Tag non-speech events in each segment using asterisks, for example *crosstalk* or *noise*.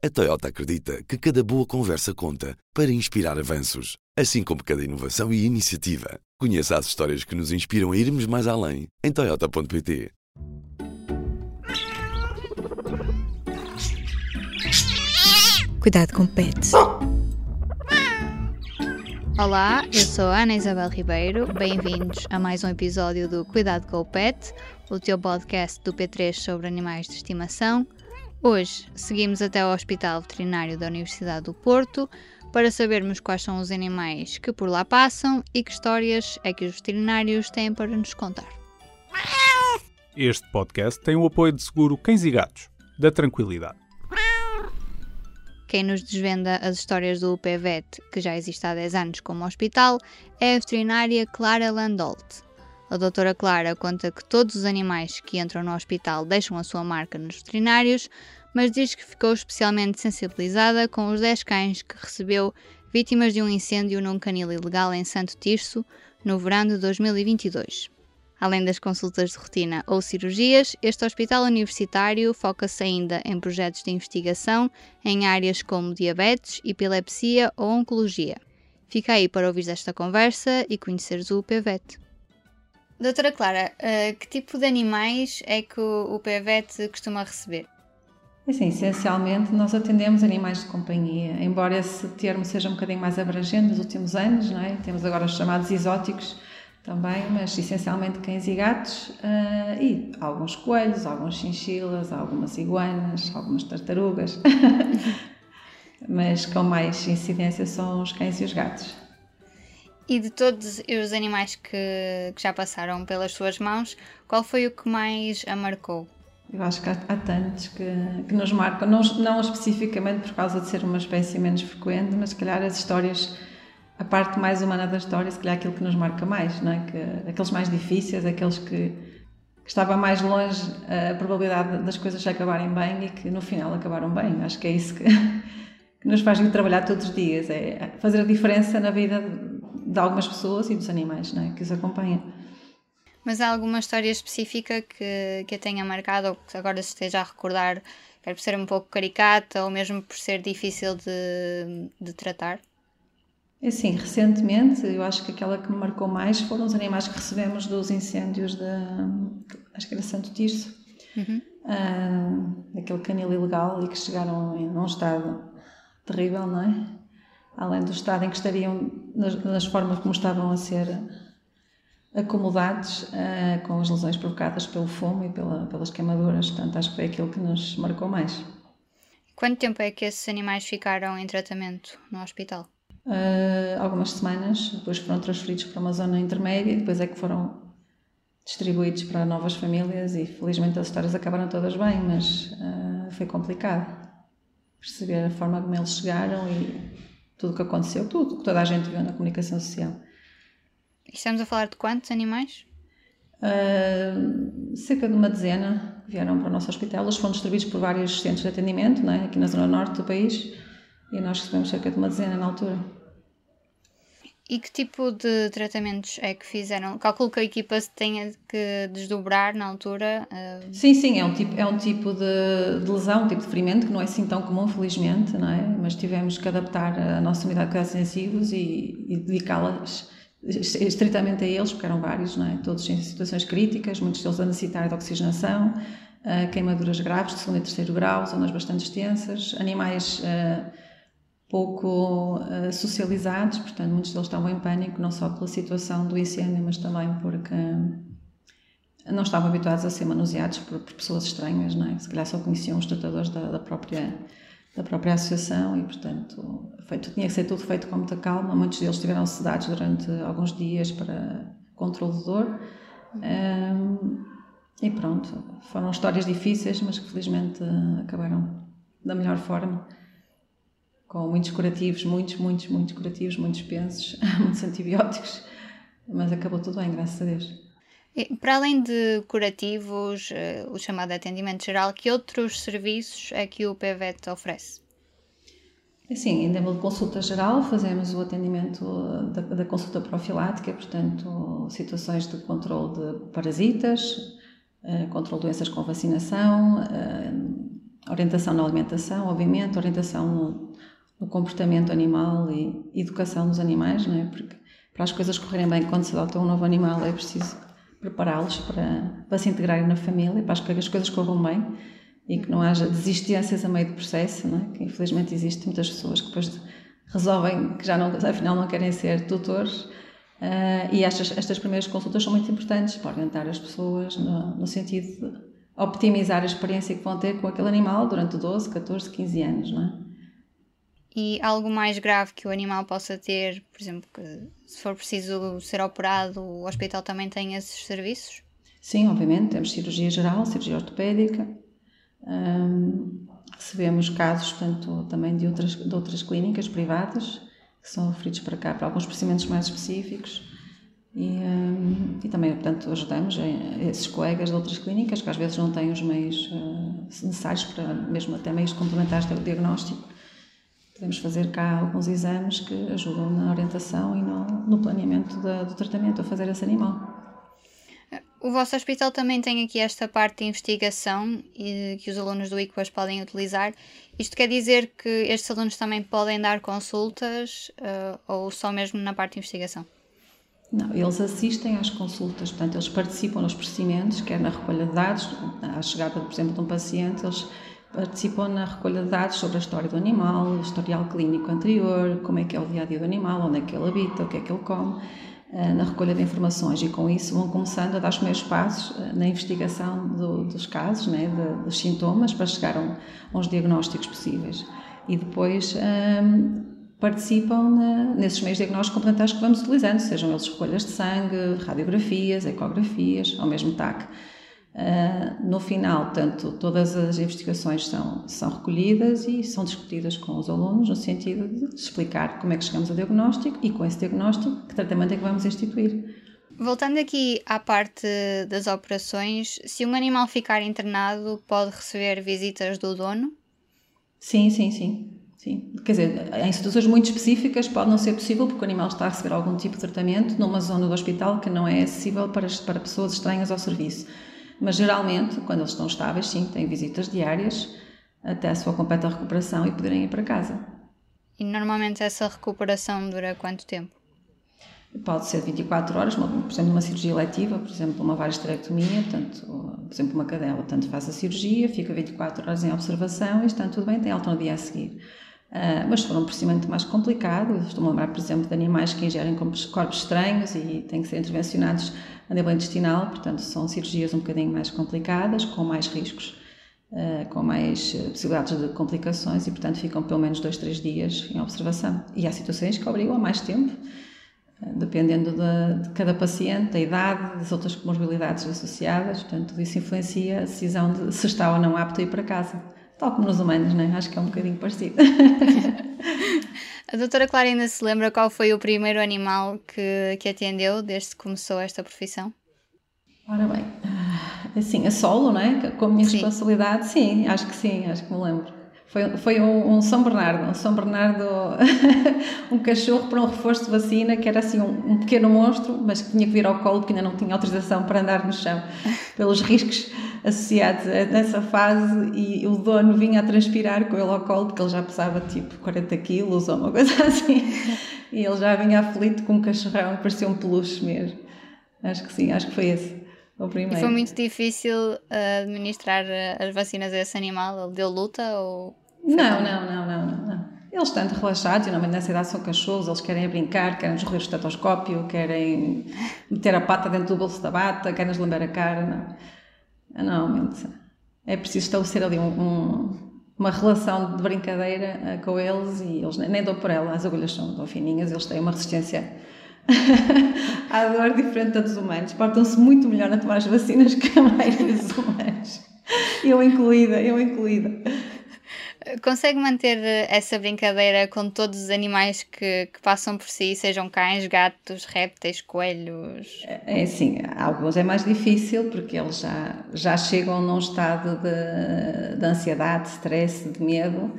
A Toyota acredita que cada boa conversa conta para inspirar avanços, assim como cada inovação e iniciativa. Conheça as histórias que nos inspiram a irmos mais além em Toyota.pt. Cuidado com pets. Olá, eu sou a Ana Isabel Ribeiro. Bem-vindos a mais um episódio do Cuidado com o Pet, o teu podcast do P3 sobre animais de estimação. Hoje seguimos até ao Hospital Veterinário da Universidade do Porto para sabermos quais são os animais que por lá passam e que histórias é que os veterinários têm para nos contar. Este podcast tem o apoio de seguro Cães e Gatos, da Tranquilidade. Quem nos desvenda as histórias do UPVET, que já existe há 10 anos como hospital, é a veterinária Clara Landolt. A doutora Clara conta que todos os animais que entram no hospital deixam a sua marca nos veterinários, mas diz que ficou especialmente sensibilizada com os 10 cães que recebeu vítimas de um incêndio num canil ilegal em Santo Tirso no verão de 2022. Além das consultas de rotina ou cirurgias, este hospital universitário foca-se ainda em projetos de investigação em áreas como diabetes, epilepsia ou oncologia. Fica aí para ouvir esta conversa e conheceres o UPVET. Doutora Clara, uh, que tipo de animais é que o UPVET costuma receber? Assim, essencialmente nós atendemos animais de companhia, embora esse termo seja um bocadinho mais abrangente nos últimos anos, não é? temos agora os chamados exóticos, também, mas essencialmente cães e gatos uh, e alguns coelhos, alguns chinchilas, algumas iguanas, algumas tartarugas. *laughs* mas com mais incidência são os cães e os gatos. E de todos os animais que, que já passaram pelas suas mãos, qual foi o que mais a marcou? Eu acho que há, há tantos que, que, nos marcam, não, não especificamente por causa de ser uma espécie menos frequente, mas se calhar as histórias a parte mais humana da história, se calhar aquilo que nos marca mais, não é? que, aqueles mais difíceis, aqueles que, que estava mais longe a probabilidade das coisas acabarem bem e que no final acabaram bem. Acho que é isso que, *laughs* que nos faz trabalhar todos os dias, é fazer a diferença na vida de algumas pessoas e dos animais não é? que os acompanham. Mas há alguma história específica que, que a tenha marcado ou que agora se esteja a recordar, quer por ser um pouco caricata ou mesmo por ser difícil de, de tratar? É assim, recentemente, eu acho que aquela que me marcou mais foram os animais que recebemos dos incêndios da, acho que era Santo Tirso, uhum. uh, daquele canil ilegal e que chegaram em um estado terrível, não é? Além do estado em que estariam, nas, nas formas como estavam a ser acomodados uh, com as lesões provocadas pelo fumo e pela, pelas queimaduras. Portanto, acho que foi aquilo que nos marcou mais. Quanto tempo é que esses animais ficaram em tratamento no hospital? uh, algumas semanas, depois foram transferidos para uma zona intermédia, depois é que foram distribuídos para novas famílias e felizmente as histórias acabaram todas bem, mas uh, foi complicado perceber a forma como eles chegaram e tudo o que aconteceu, tudo o que toda a gente viu na comunicação social. Estamos a falar de quantos animais? Uh, cerca de uma dezena vieram para o nosso hospital. Eles foram distribuídos por vários centros de atendimento, não é? aqui na zona norte do país, e nós recebemos cerca de uma dezena na altura. E que tipo de tratamentos é que fizeram? Calculo que a equipa tenha que desdobrar na altura? Uh... Sim, sim, é um tipo, é um tipo de, de, lesão, um tipo de ferimento que não é assim tão comum, felizmente, não é? Mas tivemos que adaptar a nossa unidade de cuidados intensivos e, e dedicá-las estritamente a eles, porque eram vários, não é? Todos em situações críticas, muitos deles a necessitar de oxigenação, uh, queimaduras graves de segundo e terceiro grau, zonas bastante extensas, animais... Uh, pouco uh, socializados, portanto, muitos deles estavam em pânico, não só pela situação do incêndio, mas também porque não estavam habituados a ser manuseados por, por pessoas estranhas, não é? Se calhar só conheciam os tratadores da, da, própria da própria associação e, portanto, feito, tinha que ser tudo feito com muita calma. Muitos deles estiveram sedados durante alguns dias para controle de dor. Um, e pronto, foram histórias difíceis, mas que felizmente acabaram da melhor forma com muitos curativos, muitos, muitos, muitos curativos, muitos pensos, *laughs* muitos antibióticos, mas acabou tudo bem, graças a Deus. E, para além de curativos, uh, o chamado atendimento geral, que outros serviços é que o PVET oferece? Sim, em nível de consulta geral, fazemos o atendimento da, da consulta profilática, portanto, situações de controle de parasitas, uh, controle de doenças com vacinação, orientação na alimentação, obviamente, orientação no, comportamento animal e educação dos animais, não é? Porque para as coisas correrem bem quando se adota um novo animal é preciso prepará-los para, para se integrarem na família, para que as coisas corram bem e que não haja desistências a meio do processo, não é? que infelizmente existem muitas pessoas que depois resolvem que já não, afinal não querem ser tutores uh, e estas, estas primeiras consultas são muito importantes para orientar as pessoas no, no sentido de optimizar a experiência que vão ter com aquele animal durante 12, 14, 15 anos, não é? E algo mais grave que o animal possa ter, por exemplo, que se for preciso ser operado, o hospital também tem esses serviços? Sim, obviamente, temos cirurgia geral, cirurgia ortopédica, recebemos casos, portanto, também de outras, de outras clínicas privadas que são referidos para cá para alguns procedimentos mais específicos e, e também, portanto, ajudamos esses colegas de outras clínicas que às vezes não têm os meios uh, necessários para, mesmo até meios complementares do diagnóstico. Podemos fazer cá alguns exames que ajudam na orientação e no, no planeamento da, do tratamento a fazer esse animal. O vosso hospital também tem aqui esta parte de investigação e que os alunos do ICPAS podem utilizar. Isto quer dizer que estes alunos também podem dar consultas uh, ou só mesmo na parte de investigação? Não, eles assistem às consultas, portanto, eles participam nos procedimentos, quer na recolha de dados, à chegada, por exemplo, de um paciente, eles participam na recolha de dados sobre a história do animal, o historial clínico anterior, como é que é o dia a dia do animal, onde é que ele habita, o que é que ele come. Eh, na recolha de informações e com isso vão começando a dar os primeiros passos eh, na investigação do, dos casos, né, de, dos sintomas, para chegar a, a uns diagnósticos possíveis. E depois um, ehm, participam na, nesses meios diagnósticos complementares que vamos utilizando, sejam eles recolhas de sangue, radiografias, ecografias, ao mesmo TAC. Uh, no final, tanto todas as investigações são, são recolhidas e são discutidas com os alunos no sentido de explicar como é que chegamos ao diagnóstico e com esse diagnóstico que tratamento é que vamos instituir. Voltando aqui à parte das operações, se um animal ficar internado, pode receber visitas do dono? Sim, sim, sim. Sim. Quer dizer, em situações muito específicas pode não ser possível porque o animal está a receber algum tipo de tratamento numa zona do hospital que não é acessível para, para pessoas estranhas ao serviço. Mas geralmente, quando eles estão estáveis, sim, têm visitas diárias até a sua completa recuperação e poderem ir para casa. E normalmente essa recuperação dura quanto tempo? Pode ser 24 horas, por exemplo, uma cirurgia letiva, por exemplo, uma varisterectomia, portanto, por exemplo, uma cadela, portanto, faz a cirurgia, fica 24 horas em observação e está tudo bem, tem alta no dia a seguir. Uh, mas se for um procedimento mais complicado, estou-me a lembrar, por exemplo, de animais que ingerem corpos estranhos e têm que ser intervencionados a nível intestinal, portanto, são cirurgias um bocadinho mais complicadas, com mais riscos, uh, com mais eh, possibilidades de complicações e, portanto, ficam pelo menos dois, três dias em observação. E há situações que obrigam a mais tempo, dependendo de, de, cada paciente, da idade, das outras comorbilidades associadas, portanto, isso influencia a decisão de se está ou não apto a ir para casa. Tal como nos humanos, né? acho que é um bocadinho parecido. *laughs* A doutora Clara ainda se lembra qual foi o primeiro animal que, que atendeu desde que começou esta profissão? Ora bem, assim, a solo, não é? Com a minha sim. responsabilidade, sim, acho que sim, acho que me lembro. Foi, foi um, um São Bernardo, um São Bernardo, *laughs* um cachorro para um reforço de vacina, que era assim um, um, pequeno monstro, mas que tinha que vir ao colo porque ainda não tinha autorização para andar no chão, pelos riscos associados nessa fase e o dono vinha a transpirar com ele ao colo porque ele já pesava tipo 40 quilos ou uma coisa *laughs* assim e ele já vinha aflito com um cachorrão, parecia um peluche mesmo. Acho que sim, acho que foi esse o primeiro. E foi muito difícil uh, administrar uh, as vacinas a esse animal? Ele deu luta ou... Não, não, não, não, não. Eles estão relaxados, e normalmente nessa idade são cachorros, eles querem brincar, querem escorrer o estetoscópio, querem meter a pata dentro do bolso da bata, querem lamber a cara, não. Normalmente é preciso estabelecer ali um, um, uma relação de brincadeira uh, com eles e eles nem, nem dão por ela, as agulhas são, são fininhas, eles têm uma resistência *laughs* à dor diferente dos humanos. Portam-se muito melhor a tomar as vacinas *laughs* que a maioria dos humanos. Eu incluída, eu incluída. Consegue manter essa brincadeira com todos os animais que, que passam por si, sejam cães, gatos, répteis, coelhos? É assim, alguns é mais difícil porque eles já, já chegam num estado de, de ansiedade, de stress, de medo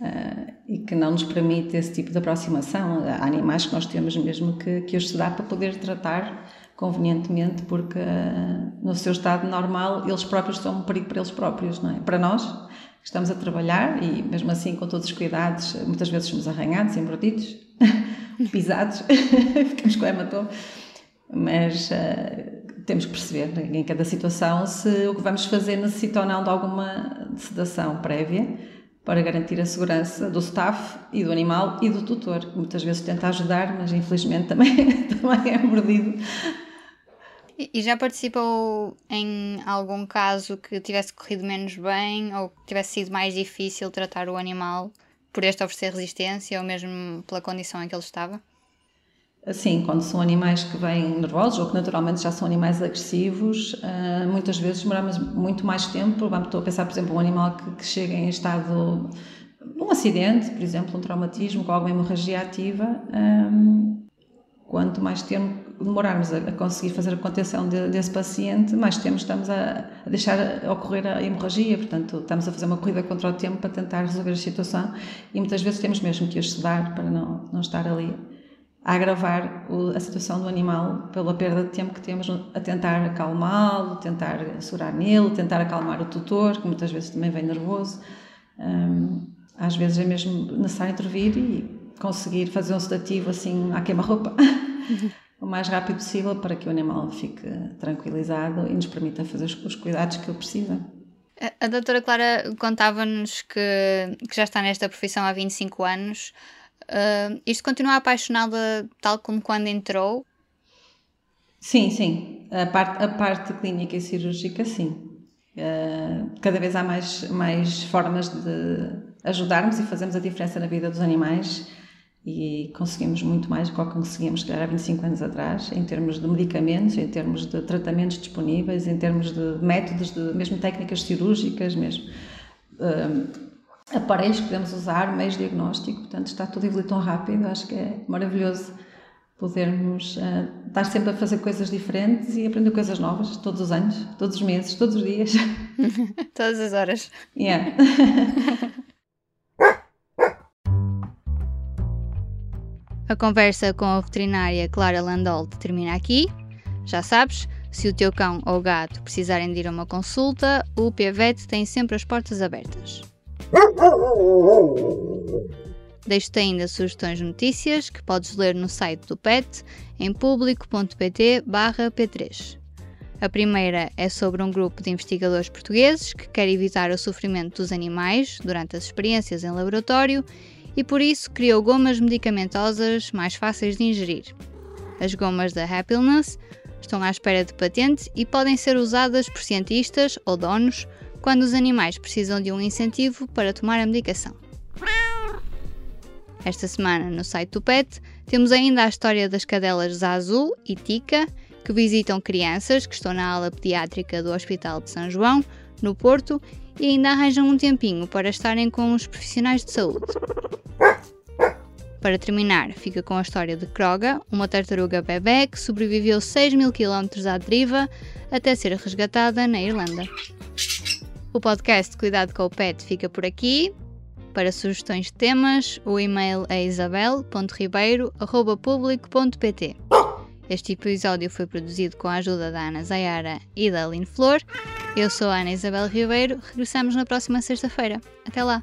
uh, e que não nos permite esse tipo de aproximação. Há animais que nós temos mesmo que, que os estudar para poder tratar convenientemente porque uh, no seu estado normal eles próprios são um perigo para eles próprios, não é? Para nós estamos a trabalhar e mesmo assim com todos os cuidados, muitas vezes somos arranhados, embrodidos, *laughs* pisados, *laughs* ficamos com hematoma, mas uh, temos que perceber em cada situação se o que vamos fazer necessita ou não de alguma sedação prévia para garantir a segurança do staff e do animal e do tutor, que muitas vezes tenta ajudar, mas infelizmente também, *laughs* também é mordido e já participou em algum caso que tivesse corrido menos bem ou que tivesse sido mais difícil tratar o animal por este oferecer resistência ou mesmo pela condição em que ele estava? Sim, quando são animais que vêm nervosos ou que naturalmente já são animais agressivos, eh, muitas vezes demoramos muito mais tempo. Vamos, estou a pensar, por exemplo, um animal que, que chega em estado um acidente, por exemplo, um traumatismo com alguma hemorragia ativa. Um, eh, quanto mais tempo demorarmos a, conseguir fazer a contenção de, desse paciente, mais tempo estamos a, a, deixar ocorrer a hemorragia, portanto, estamos a fazer uma corrida contra o tempo para tentar resolver a situação e muitas vezes temos mesmo que os sedar para não, não estar ali a agravar o, a situação do animal pela perda de tempo que temos a tentar acalmá-lo, tentar segurar nele, tentar acalmar o tutor, que muitas vezes também vem nervoso. Um, às vezes é mesmo necessário intervir e conseguir fazer um sedativo assim à queima-roupa. *laughs* o mais rápido possível para que o animal fique tranquilizado e nos permita fazer os, os cuidados que ele precisa. A, a doutora Clara contava-nos que, que, já está nesta profissão há 25 anos. Uh, isto continua apaixonada tal como quando entrou? Sim, sim. A parte, a parte clínica e cirúrgica, sim. Uh, cada vez há mais, mais formas de ajudarmos e fazermos a diferença na vida dos animais e conseguimos muito mais do que conseguíamos, se calhar, há 25 anos atrás, em termos de medicamentos, em termos de tratamentos disponíveis, em termos de métodos, de, mesmo técnicas cirúrgicas, mesmo um, aparelhos que podemos usar, meios de diagnóstico, portanto está tudo evoluir tão rápido, acho que é maravilhoso podermos uh, estar sempre a fazer coisas diferentes e aprender coisas novas todos os anos, todos os meses, todos os dias. *laughs* Todas as horas. Yeah. *laughs* A conversa com a veterinária Clara Landolt termina aqui. Já sabes, se o teu cão ou gato precisarem de ir a uma consulta, o PVET tem sempre as portas abertas. Deixo-te ainda sugestões de notícias que podes ler no site do PET em público.pt/p3. A primeira é sobre um grupo de investigadores portugueses que quer evitar o sofrimento dos animais durante as experiências em laboratório e por isso criou gomas medicamentosas mais fáceis de ingerir. As gomas da Happiness estão à espera de patente e podem ser usadas por cientistas ou donos quando os animais precisam de um incentivo para tomar a medicação. Esta semana, no site do PET, temos ainda a história das cadelas Zazu e Tika, que visitam crianças que estão na ala pediátrica do Hospital de São João, no Porto, e ainda arranjam um tempinho para estarem com os profissionais de saúde. Para terminar, fica com a história de Kroga, uma tartaruga bebê que sobreviveu 6 mil km à deriva até ser resgatada na Irlanda. O podcast Cuidado com o Pet fica por aqui. Para sugestões de temas, o e-mail é isabel.ribeiro.publico.pt. Este episódio foi produzido com a ajuda da Ana Zayara e da Aline Flor. Eu sou a Ana Isabel Ribeiro. Regressamos na próxima sexta-feira. Até lá!